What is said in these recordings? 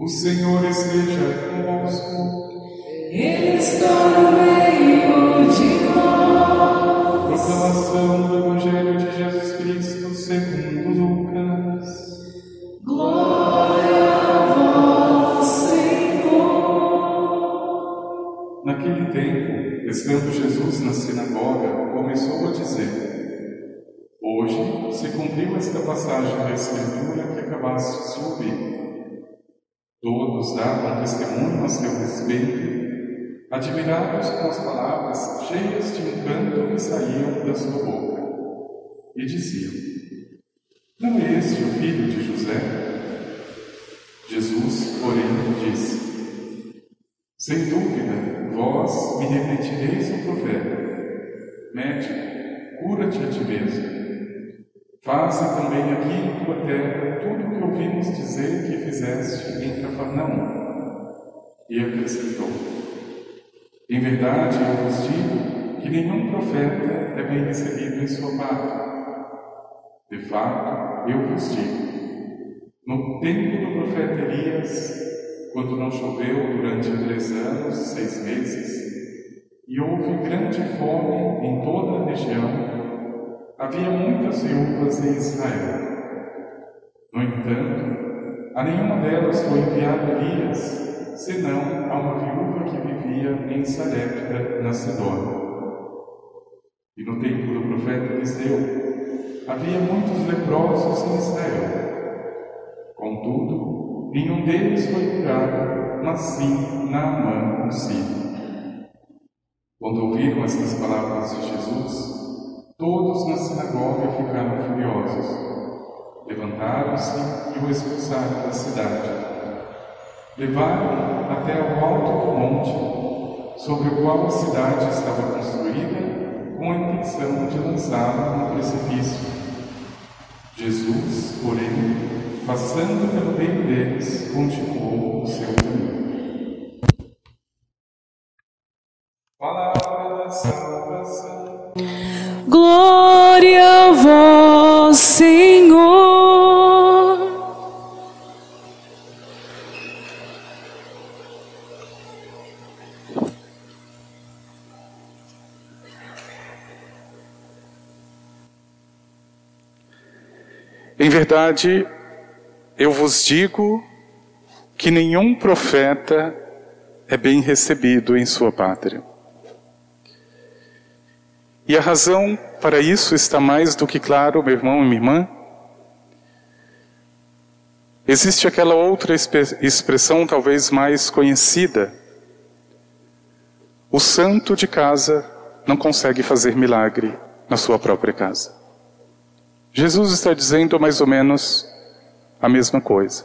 O Senhor esteja convosco. Ele está no meio de nós. Proclamação do Evangelho de Jesus Cristo segundo Lucas. Glória a vós, Senhor. Naquele tempo, estando Jesus na sinagoga, começou a dizer: Hoje se cumpriu esta passagem da Escritura que acabastes de ouvir. Todos davam testemunho a seu respeito, admirados com as palavras cheias de encanto que saíam da sua boca. E diziam: Não é este o filho de José? Jesus, porém, disse: Sem dúvida, vós me repetireis o profeta. Médico, cura-te a ti mesmo. Faze também aqui tua terra tudo o que ouvimos dizer que fizeste em Cafarnaum. E acrescentou: Em verdade eu vos digo que nenhum profeta é bem recebido em sua pátria. De fato, eu vos digo: no tempo do profeta Elias, quando não choveu durante três anos e seis meses, e houve grande fome em toda a região, Havia muitas viúvas em Israel. No entanto, a nenhuma delas foi enviado Elias, senão a uma viúva que vivia em Sarepta, na Sidônia. E no tempo do profeta Eliseu, havia muitos leprosos em Israel. Contudo, nenhum deles foi curado, mas sim Naamã, o sírio. Quando ouviram estas palavras de Jesus, Sinagoga ficaram furiosos. Levantaram-se e o expulsaram da cidade. Levaram até ao alto do monte, sobre o qual a cidade estava construída, com a intenção de lançá-lo no precipício. Jesus, porém, passando pelo meio deles, continuou o seu caminho. Verdade, eu vos digo que nenhum profeta é bem recebido em sua pátria. E a razão para isso está mais do que claro, meu irmão e minha irmã. Existe aquela outra expressão talvez mais conhecida. O santo de casa não consegue fazer milagre na sua própria casa. Jesus está dizendo mais ou menos a mesma coisa.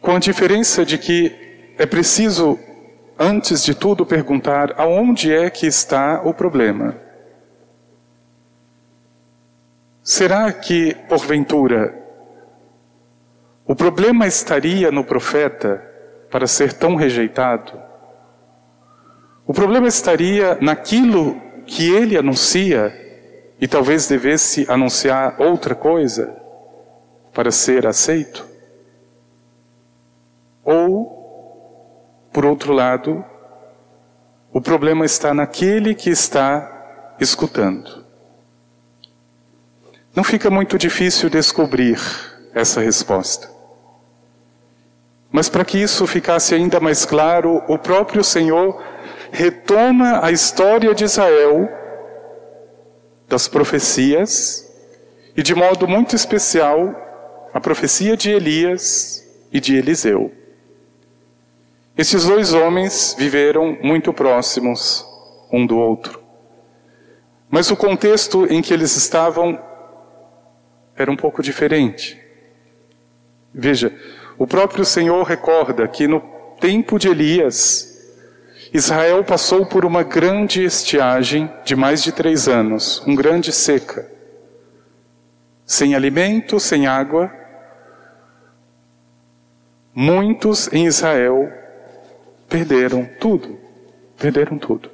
Com a diferença de que é preciso antes de tudo, perguntar aonde é que está o problema. Será que, porventura, o problema estaria no profeta para ser tão rejeitado? O problema estaria naquilo que ele anuncia e talvez devesse anunciar outra coisa para ser aceito? Ou por outro lado, o problema está naquele que está escutando. Não fica muito difícil descobrir essa resposta. Mas para que isso ficasse ainda mais claro, o próprio Senhor retoma a história de Israel, das profecias, e de modo muito especial, a profecia de Elias e de Eliseu. Esses dois homens viveram muito próximos um do outro. Mas o contexto em que eles estavam era um pouco diferente. Veja, o próprio Senhor recorda que no tempo de Elias, Israel passou por uma grande estiagem de mais de três anos, um grande seca. Sem alimento, sem água. Muitos em Israel perderam tudo. Perderam tudo.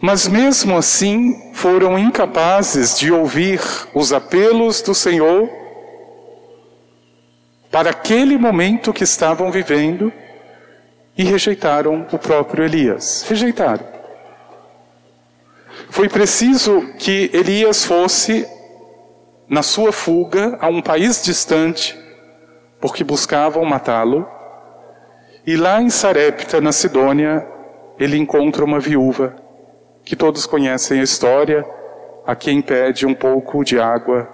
Mas mesmo assim foram incapazes de ouvir os apelos do Senhor para aquele momento que estavam vivendo e rejeitaram o próprio Elias. Rejeitaram. Foi preciso que Elias fosse na sua fuga a um país distante, porque buscavam matá-lo. E lá em Sarepta, na Sidônia, ele encontra uma viúva, que todos conhecem a história, a quem pede um pouco de água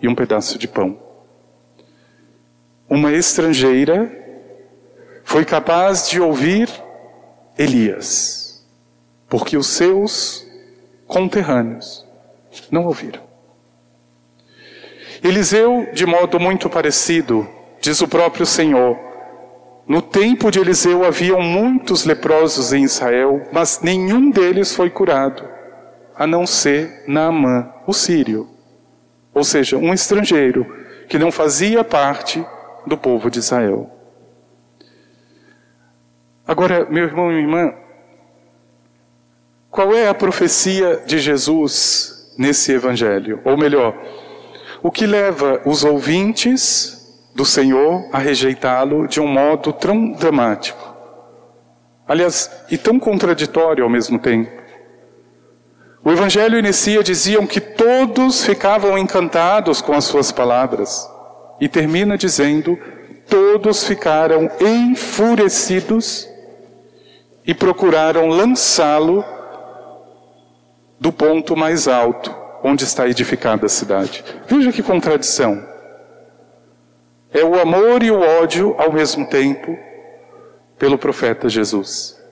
e um pedaço de pão. Uma estrangeira foi capaz de ouvir Elias, porque os seus conterrâneos não ouviram. Eliseu, de modo muito parecido, diz o próprio Senhor, no tempo de Eliseu haviam muitos leprosos em Israel, mas nenhum deles foi curado, a não ser Naamã, o sírio, ou seja, um estrangeiro que não fazia parte do povo de Israel. Agora, meu irmão e minha irmã, qual é a profecia de Jesus nesse evangelho? Ou melhor, o que leva os ouvintes do Senhor a rejeitá-lo de um modo tão dramático? Aliás, e tão contraditório ao mesmo tempo. O evangelho inicia diziam que todos ficavam encantados com as suas palavras e termina dizendo: todos ficaram enfurecidos e procuraram lançá-lo do ponto mais alto onde está edificada a cidade. Veja que contradição. É o amor e o ódio ao mesmo tempo pelo profeta Jesus.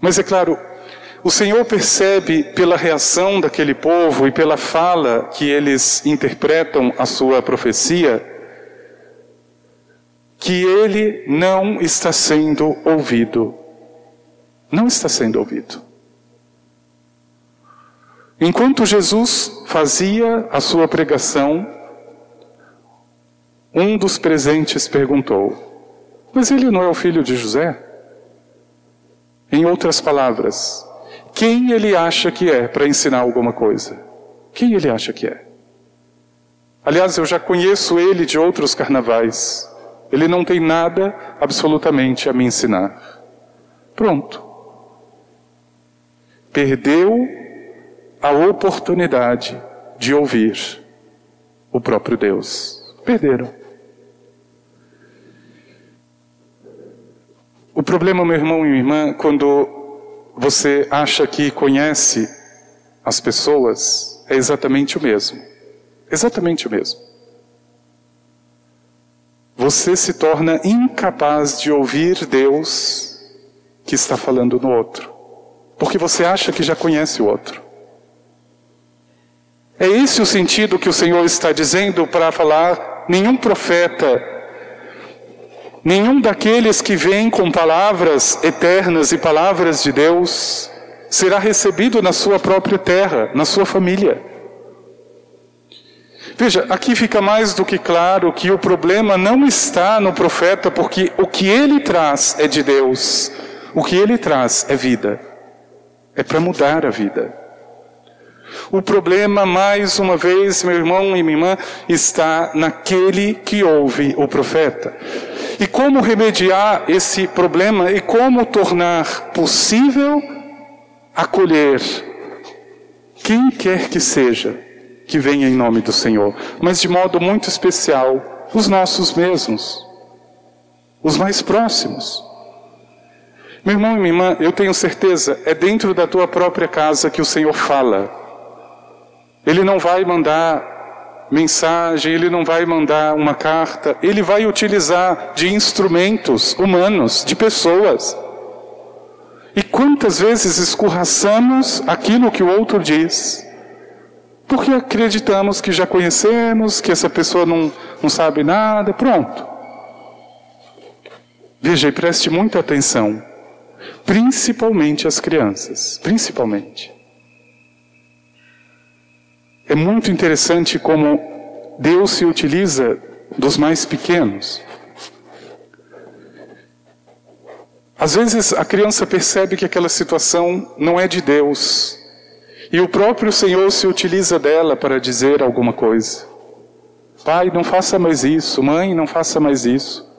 Mas é claro, o Senhor percebe pela reação daquele povo e pela fala que eles interpretam a sua profecia que ele não está sendo ouvido. Não está sendo ouvido. Enquanto Jesus fazia a sua pregação, um dos presentes perguntou: Mas ele não é o filho de José? Em outras palavras, quem ele acha que é para ensinar alguma coisa? Quem ele acha que é? Aliás, eu já conheço ele de outros carnavais. Ele não tem nada absolutamente a me ensinar. Pronto. Perdeu a oportunidade de ouvir o próprio Deus. Perderam. O problema, meu irmão e minha irmã, quando você acha que conhece as pessoas, é exatamente o mesmo. Exatamente o mesmo você se torna incapaz de ouvir Deus que está falando no outro, porque você acha que já conhece o outro. É esse o sentido que o Senhor está dizendo para falar: nenhum profeta, nenhum daqueles que vêm com palavras eternas e palavras de Deus será recebido na sua própria terra, na sua família. Veja, aqui fica mais do que claro que o problema não está no profeta, porque o que ele traz é de Deus, o que ele traz é vida, é para mudar a vida. O problema, mais uma vez, meu irmão e minha irmã, está naquele que ouve o profeta. E como remediar esse problema e como tornar possível acolher quem quer que seja que venha em nome do Senhor, mas de modo muito especial, os nossos mesmos, os mais próximos. Meu irmão e minha irmã, eu tenho certeza, é dentro da tua própria casa que o Senhor fala. Ele não vai mandar mensagem, ele não vai mandar uma carta, ele vai utilizar de instrumentos humanos, de pessoas. E quantas vezes escorraçamos aquilo que o outro diz? Porque acreditamos que já conhecemos, que essa pessoa não, não sabe nada, pronto. Veja e preste muita atenção, principalmente as crianças, principalmente. É muito interessante como Deus se utiliza dos mais pequenos. Às vezes a criança percebe que aquela situação não é de Deus. E o próprio Senhor se utiliza dela para dizer alguma coisa. Pai, não faça mais isso. Mãe, não faça mais isso.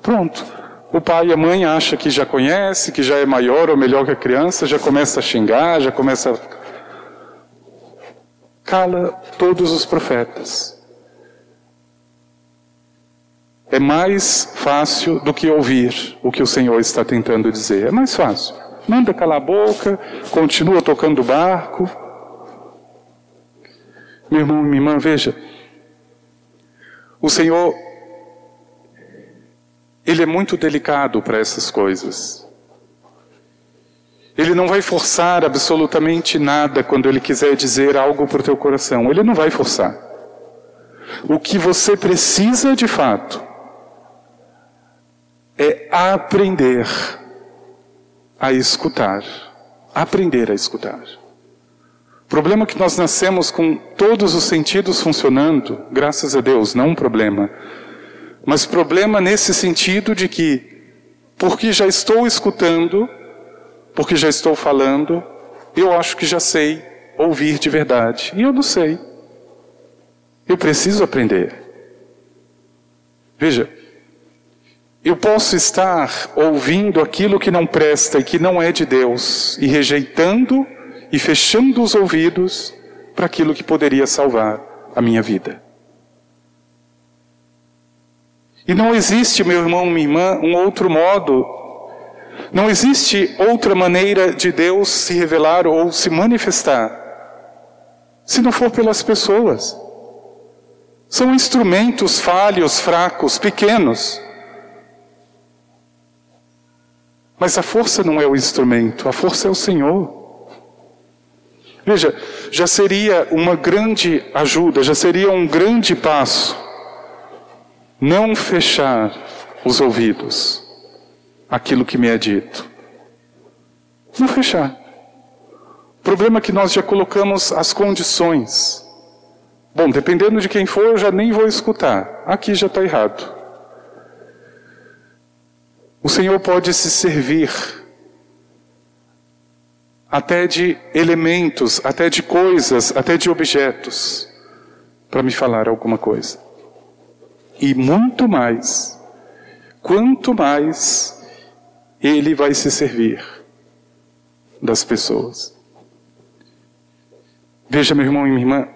Pronto. O pai e a mãe acham que já conhece, que já é maior ou melhor que a criança, já começa a xingar, já começa a... Cala todos os profetas. É mais fácil do que ouvir o que o Senhor está tentando dizer. É mais fácil. Manda calar a boca, continua tocando o barco. Meu irmão, minha irmã, veja. O Senhor ele é muito delicado para essas coisas. Ele não vai forçar absolutamente nada quando ele quiser dizer algo para o teu coração. Ele não vai forçar. O que você precisa de fato é aprender a escutar. Aprender a escutar. O problema é que nós nascemos com todos os sentidos funcionando, graças a Deus, não um problema. Mas problema nesse sentido de que, porque já estou escutando, porque já estou falando, eu acho que já sei ouvir de verdade. E eu não sei. Eu preciso aprender. Veja, eu posso estar ouvindo aquilo que não presta e que não é de Deus, e rejeitando e fechando os ouvidos para aquilo que poderia salvar a minha vida. E não existe, meu irmão, minha irmã, um outro modo. Não existe outra maneira de Deus se revelar ou se manifestar, se não for pelas pessoas. São instrumentos falhos, fracos, pequenos. Mas a força não é o instrumento, a força é o Senhor. Veja, já seria uma grande ajuda, já seria um grande passo não fechar os ouvidos àquilo que me é dito. Não fechar. O problema é que nós já colocamos as condições. Bom, dependendo de quem for, eu já nem vou escutar. Aqui já está errado. O Senhor pode se servir até de elementos, até de coisas, até de objetos, para me falar alguma coisa e muito mais, quanto mais ele vai se servir das pessoas. Veja, meu irmão e minha irmã,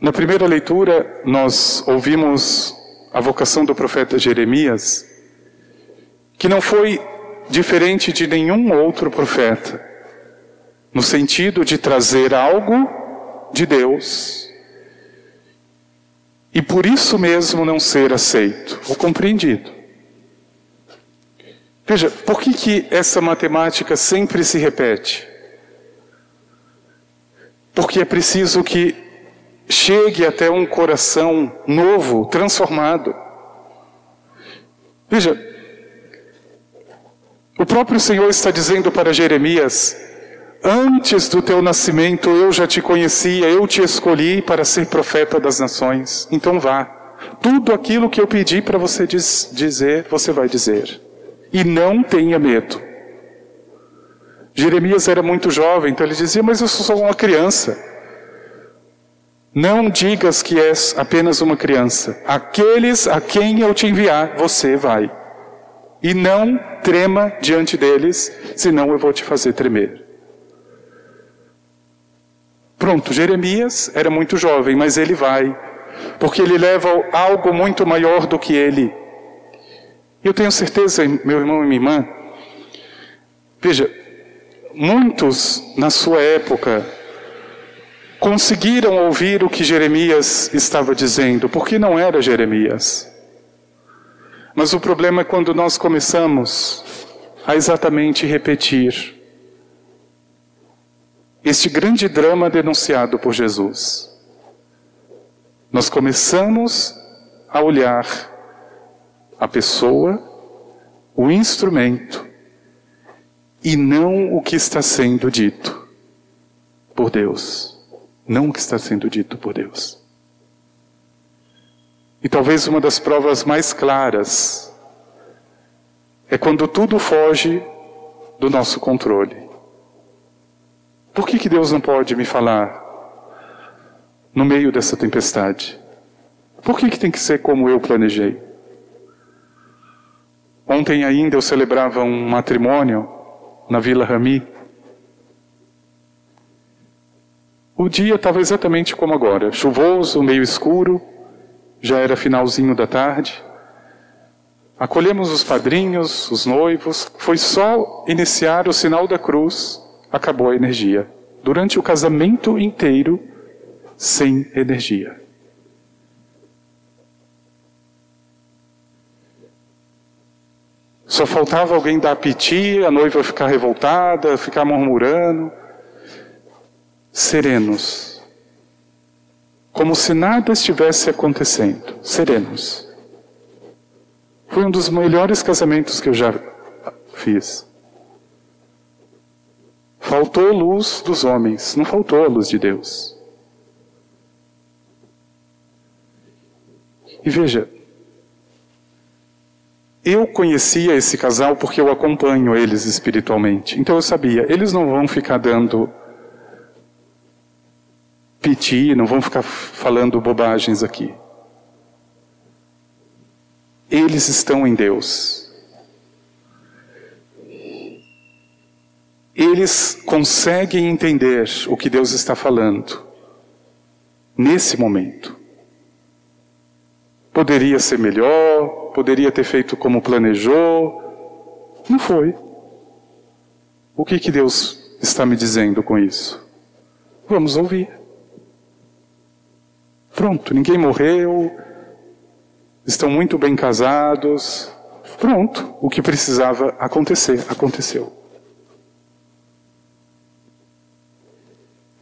na primeira leitura nós ouvimos a vocação do profeta Jeremias, que não foi diferente de nenhum outro profeta, no sentido de trazer algo de Deus e por isso mesmo não ser aceito ou compreendido. Veja, por que, que essa matemática sempre se repete? Porque é preciso que chegue até um coração novo, transformado. Veja, o próprio Senhor está dizendo para Jeremias: Antes do teu nascimento eu já te conhecia, eu te escolhi para ser profeta das nações. Então vá. Tudo aquilo que eu pedi para você diz, dizer, você vai dizer. E não tenha medo. Jeremias era muito jovem, então ele dizia: Mas eu sou uma criança. Não digas que és apenas uma criança. Aqueles a quem eu te enviar, você vai. E não trema diante deles, senão eu vou te fazer tremer. Pronto, Jeremias era muito jovem, mas ele vai, porque ele leva algo muito maior do que ele. Eu tenho certeza, meu irmão e minha irmã, veja, muitos na sua época conseguiram ouvir o que Jeremias estava dizendo, porque não era Jeremias. Mas o problema é quando nós começamos a exatamente repetir este grande drama denunciado por Jesus. Nós começamos a olhar a pessoa, o instrumento, e não o que está sendo dito por Deus. Não o que está sendo dito por Deus. E talvez uma das provas mais claras é quando tudo foge do nosso controle. Por que, que Deus não pode me falar no meio dessa tempestade? Por que, que tem que ser como eu planejei? Ontem ainda eu celebrava um matrimônio na Vila Rami. O dia estava exatamente como agora, chuvoso, meio escuro, já era finalzinho da tarde. Acolhemos os padrinhos, os noivos, foi só iniciar o sinal da cruz, acabou a energia. Durante o casamento inteiro, sem energia. Só faltava alguém dar piti, a noiva ficar revoltada, ficar murmurando. Serenos. Como se nada estivesse acontecendo. Serenos. Foi um dos melhores casamentos que eu já fiz. Faltou luz dos homens, não faltou a luz de Deus. E veja, eu conhecia esse casal porque eu acompanho eles espiritualmente. Então eu sabia, eles não vão ficar dando piti, não vão ficar falando bobagens aqui. Eles estão em Deus. Eles conseguem entender o que Deus está falando nesse momento. Poderia ser melhor, poderia ter feito como planejou. Não foi. O que, que Deus está me dizendo com isso? Vamos ouvir. Pronto, ninguém morreu, estão muito bem casados. Pronto, o que precisava acontecer, aconteceu.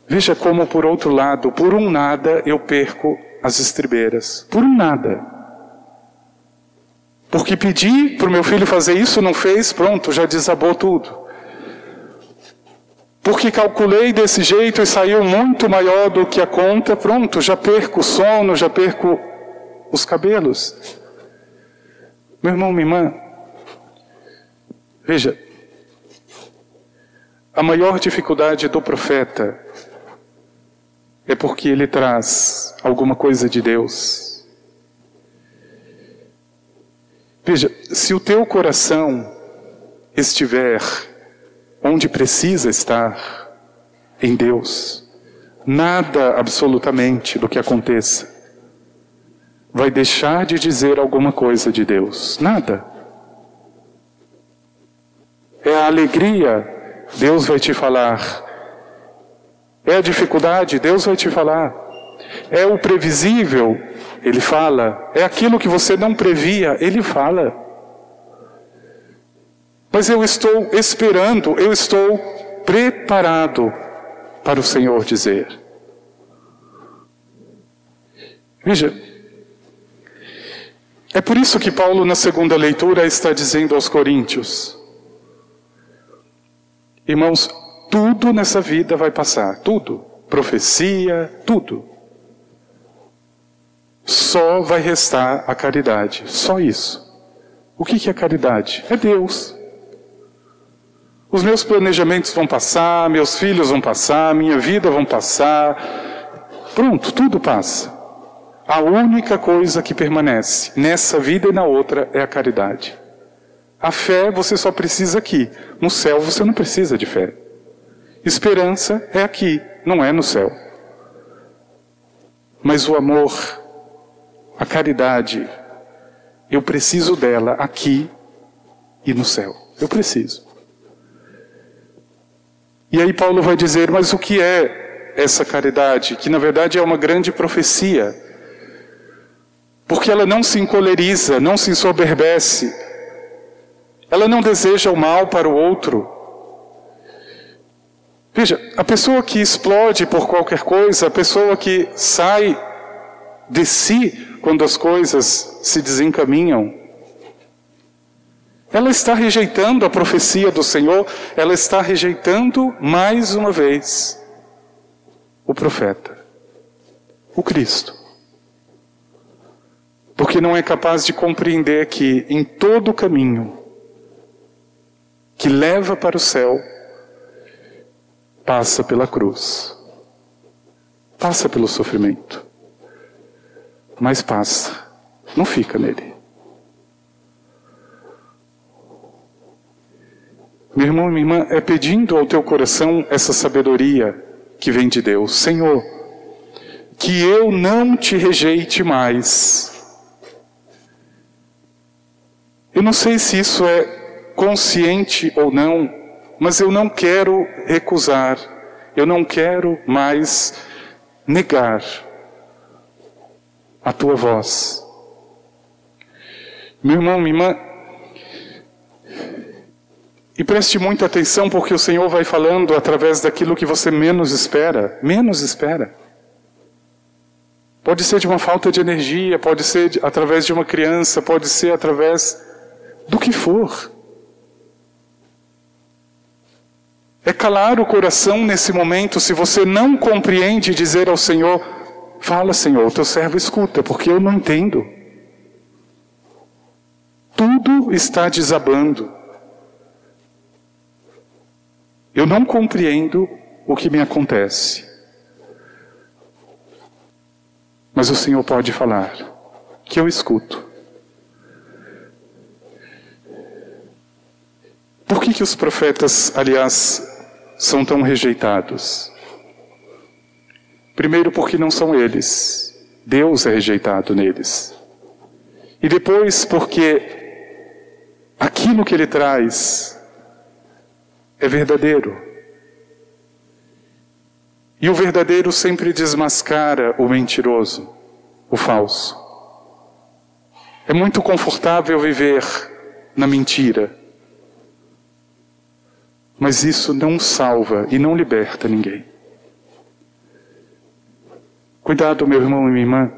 Veja como, por outro lado, por um nada eu perco as estribeiras. Por um nada. Porque pedi para o meu filho fazer isso, não fez, pronto, já desabou tudo. Porque calculei desse jeito e saiu muito maior do que a conta, pronto, já perco o sono, já perco os cabelos. Meu irmão, minha irmã, veja, a maior dificuldade do profeta é porque ele traz alguma coisa de Deus. Veja, se o teu coração estiver onde precisa estar, em Deus, nada absolutamente do que aconteça vai deixar de dizer alguma coisa de Deus. Nada. É a alegria, Deus vai te falar. É a dificuldade, Deus vai te falar. É o previsível, Ele fala. É aquilo que você não previa, Ele fala. Mas eu estou esperando, eu estou preparado para o Senhor dizer. Veja, é por isso que Paulo, na segunda leitura, está dizendo aos Coríntios: Irmãos, tudo nessa vida vai passar, tudo. Profecia, tudo. Só vai restar a caridade, só isso. O que é caridade? É Deus. Os meus planejamentos vão passar, meus filhos vão passar, minha vida vão passar. Pronto, tudo passa. A única coisa que permanece nessa vida e na outra é a caridade. A fé você só precisa aqui. No céu você não precisa de fé. Esperança é aqui, não é no céu. Mas o amor, a caridade, eu preciso dela aqui e no céu. Eu preciso. E aí Paulo vai dizer: mas o que é essa caridade? Que na verdade é uma grande profecia. Porque ela não se encoleriza, não se ensoberbece. Ela não deseja o mal para o outro. Veja, a pessoa que explode por qualquer coisa, a pessoa que sai de si quando as coisas se desencaminham, ela está rejeitando a profecia do Senhor, ela está rejeitando mais uma vez o profeta, o Cristo. Porque não é capaz de compreender que em todo o caminho que leva para o céu passa pela cruz, passa pelo sofrimento, mas passa, não fica nele. Meu irmão e minha irmã, é pedindo ao teu coração essa sabedoria que vem de Deus. Senhor, que eu não te rejeite mais. Eu não sei se isso é consciente ou não, mas eu não quero recusar, eu não quero mais negar a tua voz. Meu irmão, minha irmã, e preste muita atenção porque o Senhor vai falando através daquilo que você menos espera, menos espera. Pode ser de uma falta de energia, pode ser de, através de uma criança, pode ser através do que for. É calar o coração nesse momento, se você não compreende, dizer ao Senhor: Fala, Senhor, o teu servo escuta, porque eu não entendo. Tudo está desabando. Eu não compreendo o que me acontece. Mas o Senhor pode falar, que eu escuto. Por que, que os profetas, aliás, são tão rejeitados? Primeiro, porque não são eles. Deus é rejeitado neles. E depois, porque aquilo que ele traz é verdadeiro. E o verdadeiro sempre desmascara o mentiroso, o falso. É muito confortável viver na mentira. Mas isso não salva e não liberta ninguém. Cuidado, meu irmão e minha irmã.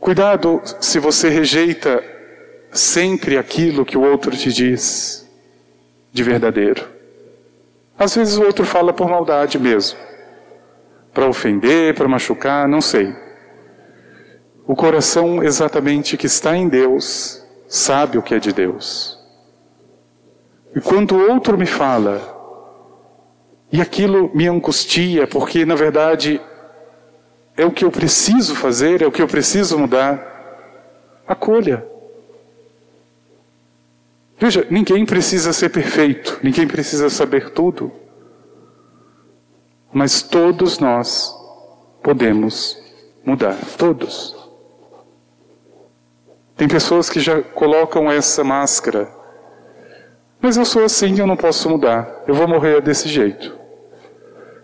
Cuidado se você rejeita sempre aquilo que o outro te diz de verdadeiro. Às vezes o outro fala por maldade mesmo, para ofender, para machucar, não sei. O coração exatamente que está em Deus sabe o que é de Deus. E quando o outro me fala, e aquilo me angustia, porque na verdade é o que eu preciso fazer, é o que eu preciso mudar, acolha. Veja, ninguém precisa ser perfeito, ninguém precisa saber tudo. Mas todos nós podemos mudar, todos. Tem pessoas que já colocam essa máscara. Mas eu sou assim, eu não posso mudar. Eu vou morrer desse jeito.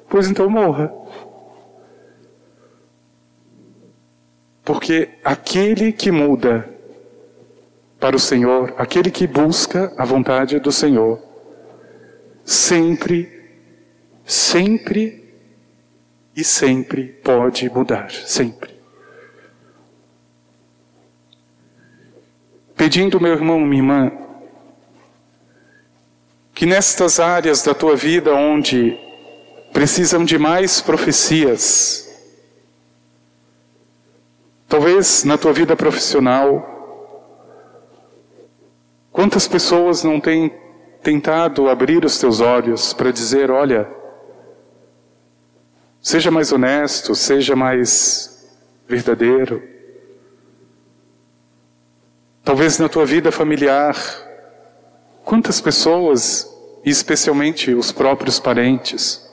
Pois então morra. Porque aquele que muda para o Senhor, aquele que busca a vontade do Senhor, sempre, sempre e sempre pode mudar, sempre. Pedindo, meu irmão, minha irmã, que nestas áreas da tua vida onde precisam de mais profecias, talvez na tua vida profissional, Quantas pessoas não têm tentado abrir os teus olhos para dizer: olha, seja mais honesto, seja mais verdadeiro. Talvez na tua vida familiar, quantas pessoas, e especialmente os próprios parentes,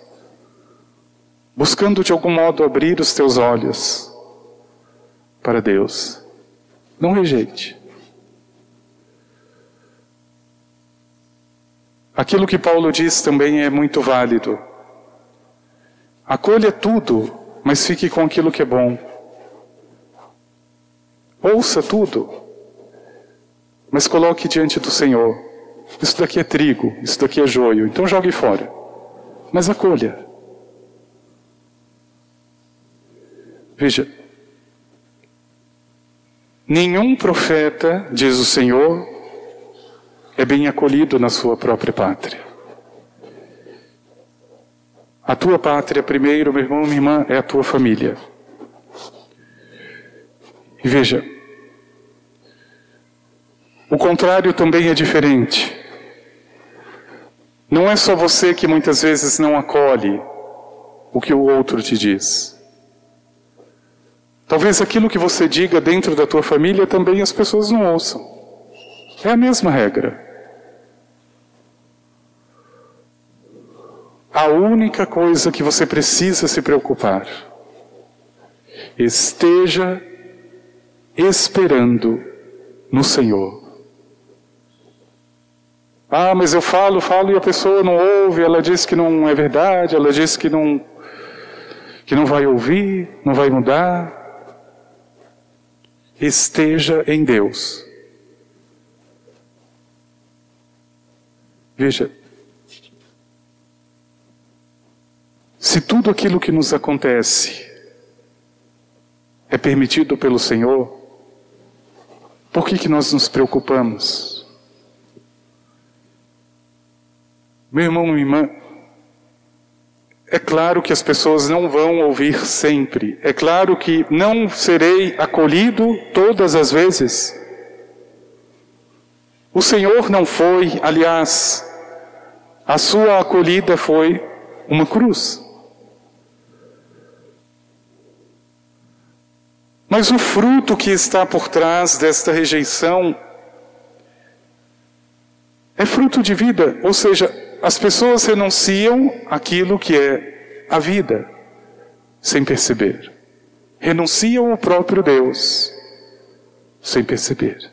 buscando de algum modo abrir os teus olhos para Deus. Não rejeite. Aquilo que Paulo diz também é muito válido. Acolha tudo, mas fique com aquilo que é bom. Ouça tudo, mas coloque diante do Senhor. Isso daqui é trigo, isso daqui é joio, então jogue fora. Mas acolha. Veja, nenhum profeta, diz o Senhor, é bem acolhido na sua própria pátria. A tua pátria, primeiro, meu irmão, minha irmã, é a tua família. E veja, o contrário também é diferente. Não é só você que muitas vezes não acolhe o que o outro te diz. Talvez aquilo que você diga dentro da tua família também as pessoas não ouçam. É a mesma regra. A única coisa que você precisa se preocupar, esteja esperando no Senhor. Ah, mas eu falo, falo e a pessoa não ouve, ela diz que não é verdade, ela diz que não que não vai ouvir, não vai mudar. Esteja em Deus. Veja, se tudo aquilo que nos acontece é permitido pelo Senhor, por que, que nós nos preocupamos? Meu irmão, minha irmã, é claro que as pessoas não vão ouvir sempre. É claro que não serei acolhido todas as vezes. O Senhor não foi, aliás, a sua acolhida foi uma cruz. Mas o fruto que está por trás desta rejeição é fruto de vida, ou seja, as pessoas renunciam àquilo que é a vida, sem perceber. Renunciam ao próprio Deus, sem perceber.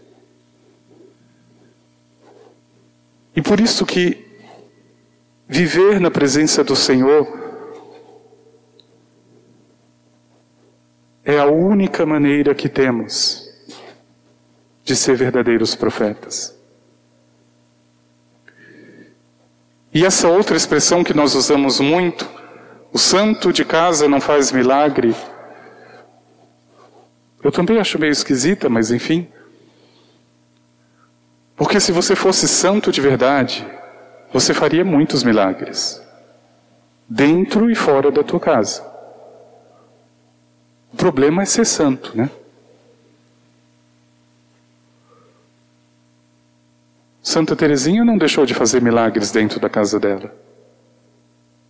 E por isso que viver na presença do Senhor é a única maneira que temos de ser verdadeiros profetas. E essa outra expressão que nós usamos muito, o santo de casa não faz milagre, eu também acho meio esquisita, mas enfim. Porque se você fosse santo de verdade, você faria muitos milagres, dentro e fora da tua casa. O problema é ser santo, né? Santa Teresinha não deixou de fazer milagres dentro da casa dela.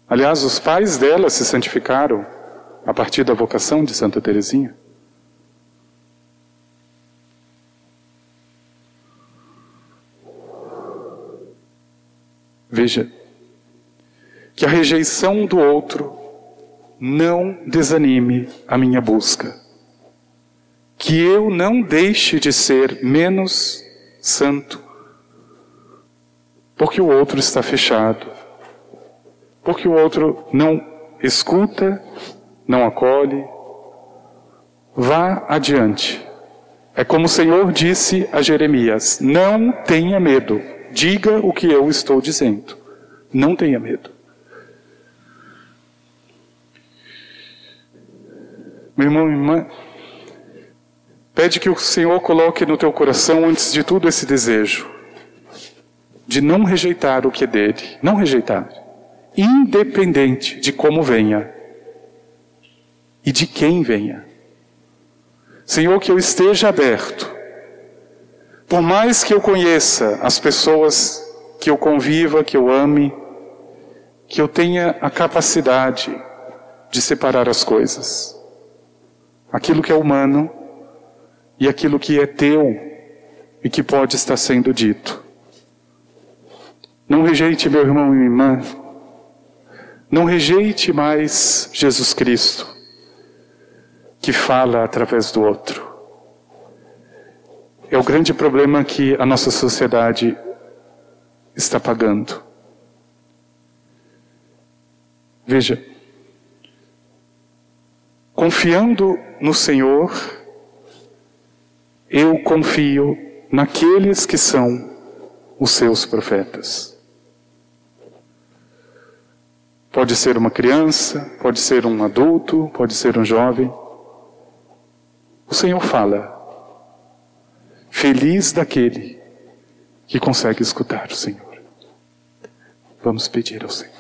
Aliás, os pais dela se santificaram a partir da vocação de Santa Teresinha. Veja que a rejeição do outro não desanime a minha busca. Que eu não deixe de ser menos santo, porque o outro está fechado, porque o outro não escuta, não acolhe. Vá adiante. É como o Senhor disse a Jeremias: não tenha medo, diga o que eu estou dizendo. Não tenha medo. Meu irmão, minha irmã, pede que o Senhor coloque no teu coração, antes de tudo, esse desejo de não rejeitar o que é dele, não rejeitar, independente de como venha e de quem venha. Senhor, que eu esteja aberto, por mais que eu conheça as pessoas que eu conviva, que eu ame, que eu tenha a capacidade de separar as coisas aquilo que é humano e aquilo que é teu e que pode estar sendo dito. Não rejeite, meu irmão e minha irmã. Não rejeite mais Jesus Cristo, que fala através do outro. É o grande problema que a nossa sociedade está pagando. Veja, Confiando no Senhor, eu confio naqueles que são os seus profetas. Pode ser uma criança, pode ser um adulto, pode ser um jovem. O Senhor fala. Feliz daquele que consegue escutar o Senhor. Vamos pedir ao Senhor.